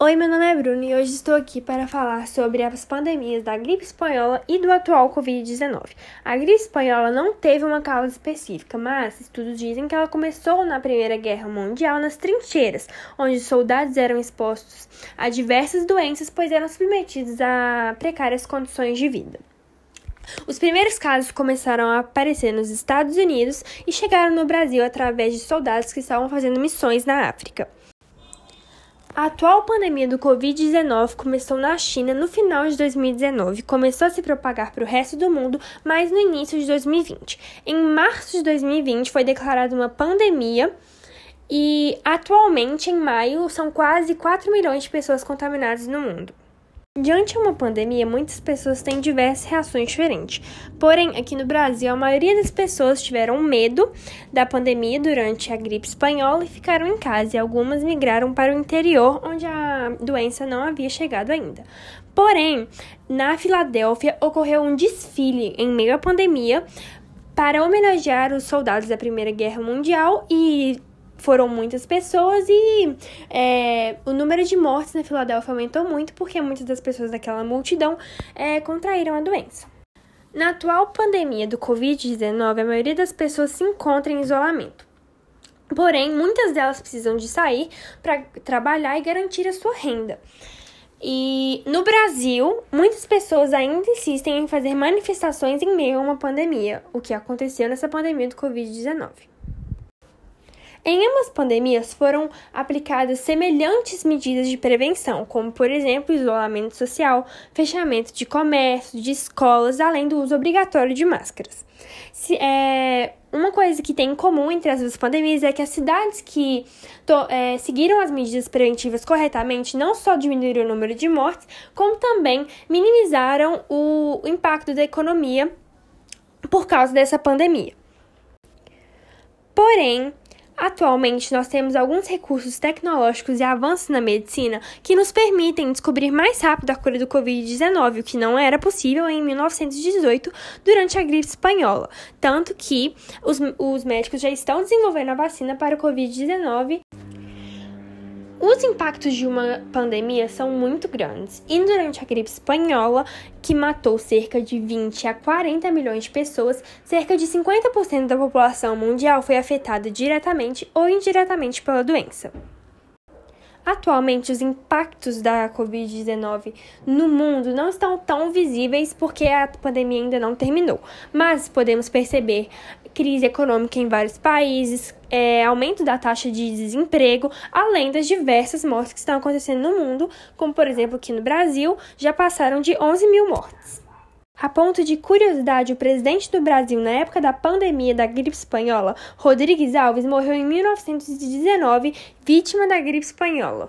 Oi, meu nome é Bruno e hoje estou aqui para falar sobre as pandemias da gripe espanhola e do atual Covid-19. A gripe espanhola não teve uma causa específica, mas estudos dizem que ela começou na Primeira Guerra Mundial nas trincheiras, onde soldados eram expostos a diversas doenças, pois eram submetidos a precárias condições de vida. Os primeiros casos começaram a aparecer nos Estados Unidos e chegaram no Brasil através de soldados que estavam fazendo missões na África. A atual pandemia do Covid-19 começou na China no final de 2019, começou a se propagar para o resto do mundo, mas no início de 2020. Em março de 2020 foi declarada uma pandemia e atualmente, em maio, são quase 4 milhões de pessoas contaminadas no mundo. Diante de uma pandemia, muitas pessoas têm diversas reações diferentes. Porém, aqui no Brasil, a maioria das pessoas tiveram medo da pandemia durante a gripe espanhola e ficaram em casa, e algumas migraram para o interior, onde a doença não havia chegado ainda. Porém, na Filadélfia ocorreu um desfile em meio à pandemia para homenagear os soldados da Primeira Guerra Mundial e foram muitas pessoas e é, o número de mortes na Filadélfia aumentou muito porque muitas das pessoas daquela multidão é, contraíram a doença. Na atual pandemia do Covid-19, a maioria das pessoas se encontra em isolamento. Porém, muitas delas precisam de sair para trabalhar e garantir a sua renda. E no Brasil, muitas pessoas ainda insistem em fazer manifestações em meio a uma pandemia, o que aconteceu nessa pandemia do Covid-19. Em ambas pandemias foram aplicadas semelhantes medidas de prevenção, como, por exemplo, isolamento social, fechamento de comércio, de escolas, além do uso obrigatório de máscaras. Se, é, uma coisa que tem em comum entre as duas pandemias é que as cidades que to, é, seguiram as medidas preventivas corretamente não só diminuíram o número de mortes, como também minimizaram o impacto da economia por causa dessa pandemia. Porém, Atualmente, nós temos alguns recursos tecnológicos e avanços na medicina que nos permitem descobrir mais rápido a cura do Covid-19, o que não era possível em 1918 durante a gripe espanhola. Tanto que os, os médicos já estão desenvolvendo a vacina para o Covid-19 os impactos de uma pandemia são muito grandes, e durante a gripe espanhola, que matou cerca de 20 a 40 milhões de pessoas, cerca de 50% da população mundial foi afetada diretamente ou indiretamente pela doença. Atualmente, os impactos da Covid-19 no mundo não estão tão visíveis porque a pandemia ainda não terminou, mas podemos perceber crise econômica em vários países, é, aumento da taxa de desemprego, além das diversas mortes que estão acontecendo no mundo, como por exemplo aqui no Brasil, já passaram de 11 mil mortes. A ponto de curiosidade, o presidente do Brasil na época da pandemia da gripe espanhola, Rodrigues Alves, morreu em 1919, vítima da gripe espanhola.